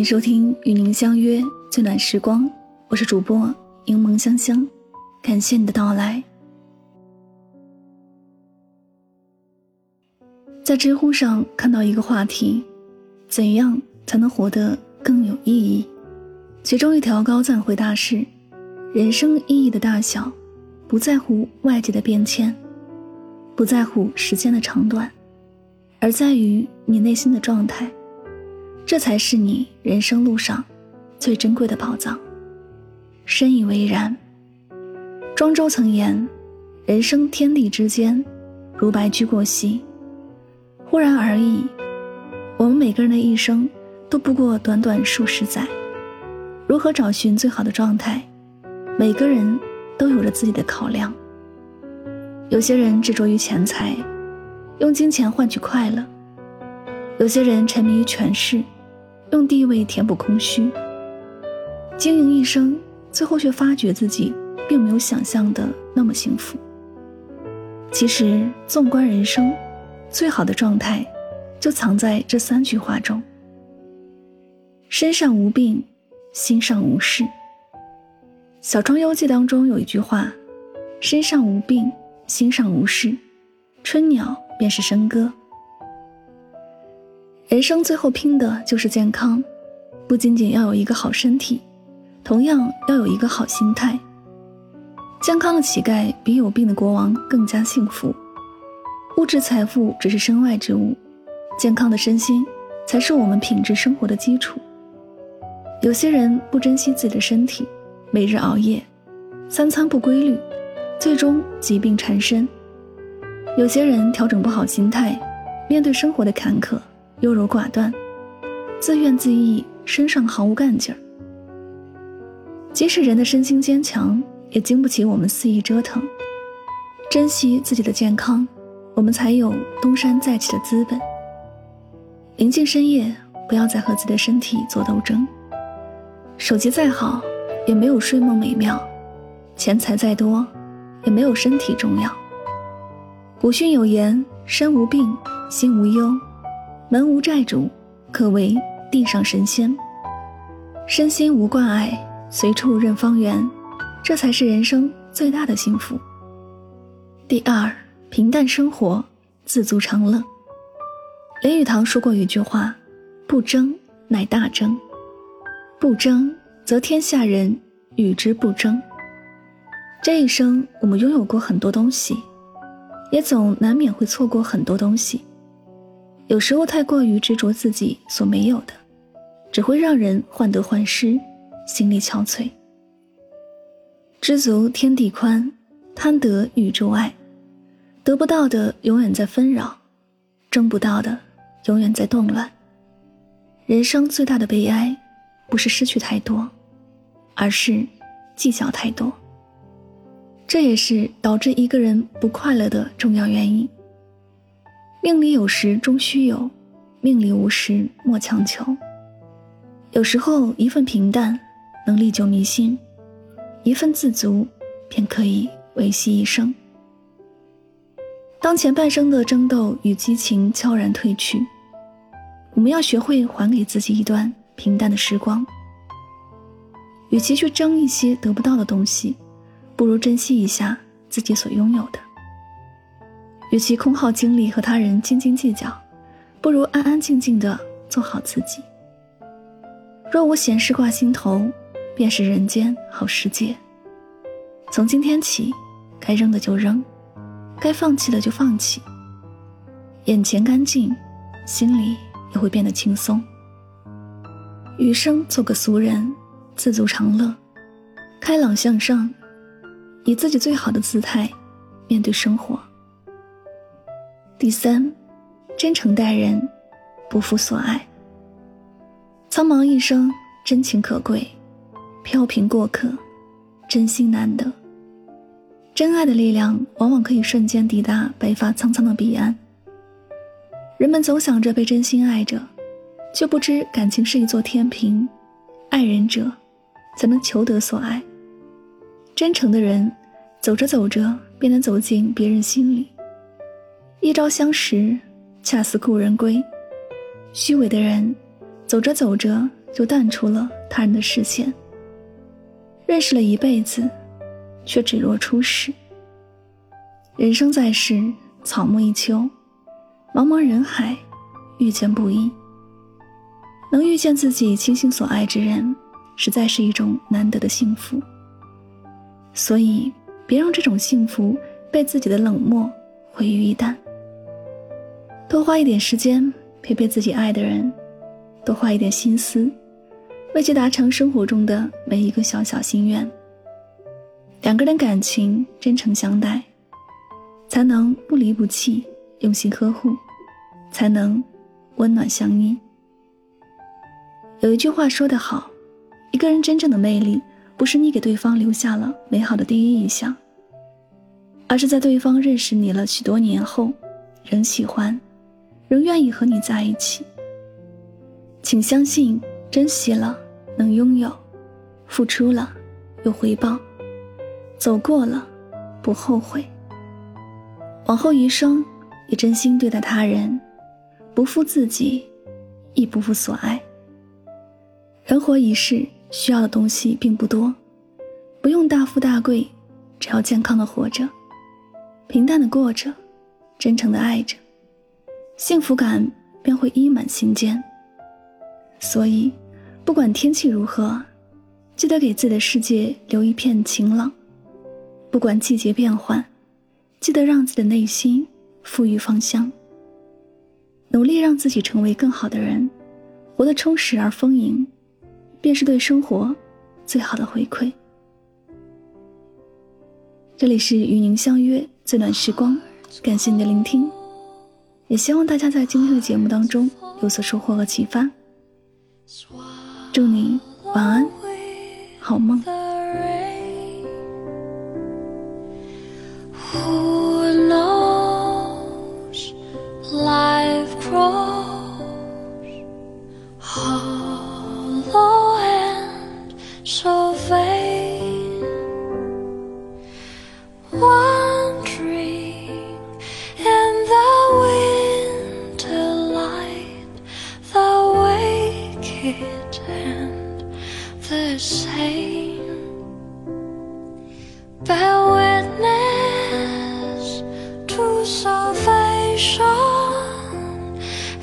迎收听与您相约最暖时光，我是主播柠檬香香，感谢你的到来。在知乎上看到一个话题：怎样才能活得更有意义？其中一条高赞回答是：人生意义的大小，不在乎外界的变迁，不在乎时间的长短，而在于你内心的状态。这才是你人生路上最珍贵的宝藏。深以为然。庄周曾言：“人生天地之间，如白驹过隙，忽然而已。”我们每个人的一生都不过短短数十载。如何找寻最好的状态？每个人都有着自己的考量。有些人执着于钱财，用金钱换取快乐；有些人沉迷于权势。用地位填补空虚，经营一生，最后却发觉自己并没有想象的那么幸福。其实，纵观人生，最好的状态就藏在这三句话中：身上无病，心上无事。《小庄幽记》当中有一句话：“身上无病，心上无事，春鸟便是笙歌。”人生最后拼的就是健康，不仅仅要有一个好身体，同样要有一个好心态。健康的乞丐比有病的国王更加幸福。物质财富只是身外之物，健康的身心才是我们品质生活的基础。有些人不珍惜自己的身体，每日熬夜，三餐不规律，最终疾病缠身；有些人调整不好心态，面对生活的坎坷。优柔寡断，自怨自艾，身上毫无干劲儿。即使人的身心坚强，也经不起我们肆意折腾。珍惜自己的健康，我们才有东山再起的资本。临近深夜，不要再和自己的身体做斗争。手机再好，也没有睡梦美妙；钱财再多，也没有身体重要。古训有言：“身无病，心无忧。”门无债主，可为地上神仙；身心无挂碍，随处任方圆，这才是人生最大的幸福。第二，平淡生活，自足常乐。林语堂说过一句话：“不争，乃大争；不争，则天下人与之不争。”这一生，我们拥有过很多东西，也总难免会错过很多东西。有时候太过于执着自己所没有的，只会让人患得患失，心力憔悴。知足天地宽，贪得宇宙爱。得不到的永远在纷扰，争不到的永远在动乱。人生最大的悲哀，不是失去太多，而是计较太多。这也是导致一个人不快乐的重要原因。命里有时终须有，命里无时莫强求。有时候一份平淡能历久弥新，一份自足便可以维系一生。当前半生的争斗与激情悄然褪去，我们要学会还给自己一段平淡的时光。与其去争一些得不到的东西，不如珍惜一下自己所拥有的。与其空耗精力和他人斤斤计较，不如安安静静的做好自己。若无闲事挂心头，便是人间好世界。从今天起，该扔的就扔，该放弃的就放弃。眼前干净，心里也会变得轻松。余生做个俗人，自足常乐，开朗向上，以自己最好的姿态面对生活。第三，真诚待人，不负所爱。苍茫一生，真情可贵；飘萍过客，真心难得。真爱的力量，往往可以瞬间抵达白发苍苍的彼岸。人们总想着被真心爱着，却不知感情是一座天平，爱人者，才能求得所爱。真诚的人，走着走着，便能走进别人心里。一朝相识，恰似故人归。虚伪的人，走着走着就淡出了他人的视线。认识了一辈子，却只若初识。人生在世，草木一秋，茫茫人海，遇见不易。能遇见自己倾心所爱之人，实在是一种难得的幸福。所以，别让这种幸福被自己的冷漠毁于一旦。多花一点时间陪陪自己爱的人，多花一点心思，为其达成生活中的每一个小小心愿。两个人感情真诚相待，才能不离不弃，用心呵护，才能温暖相依。有一句话说得好，一个人真正的魅力，不是你给对方留下了美好的第一印象，而是在对方认识你了许多年后，仍喜欢。仍愿意和你在一起，请相信，珍惜了能拥有，付出了有回报，走过了不后悔。往后余生，也真心对待他人，不负自己，亦不负所爱。人活一世，需要的东西并不多，不用大富大贵，只要健康的活着，平淡的过着，真诚的爱着。幸福感便会溢满心间。所以，不管天气如何，记得给自己的世界留一片晴朗；不管季节变换，记得让自己的内心馥郁芳香。努力让自己成为更好的人，活得充实而丰盈，便是对生活最好的回馈。这里是与您相约最暖时光，感谢您的聆听。也希望大家在今天的节目当中有所收获和启发。祝你晚安，好梦。it and the same? Bear witness to salvation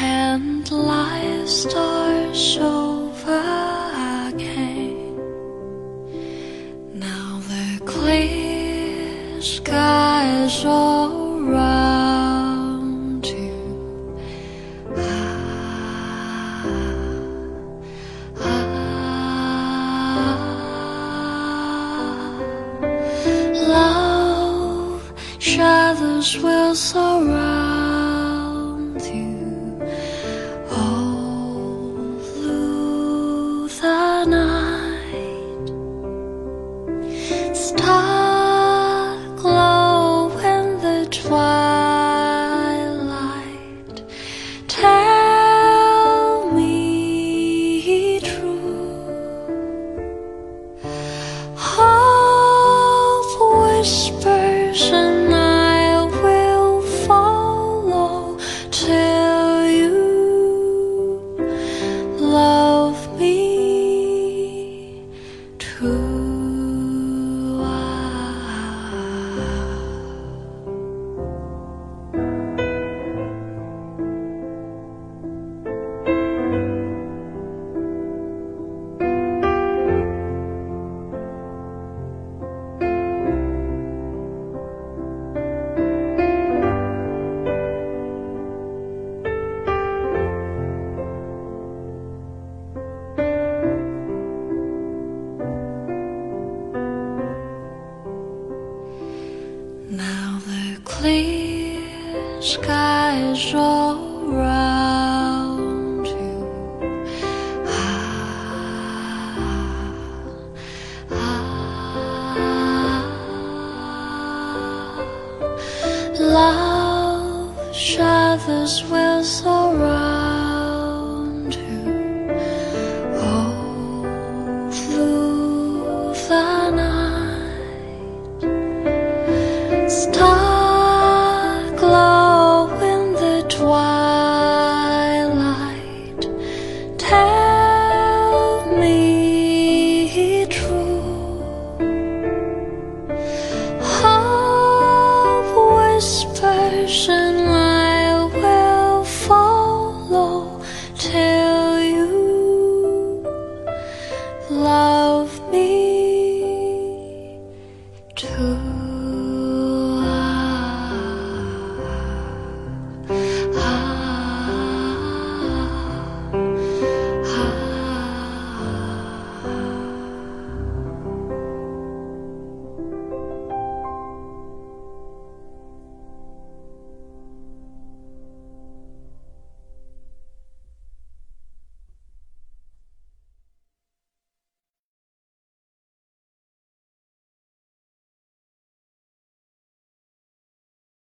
and life starts over again. Now the clear is over. feels alright. as well so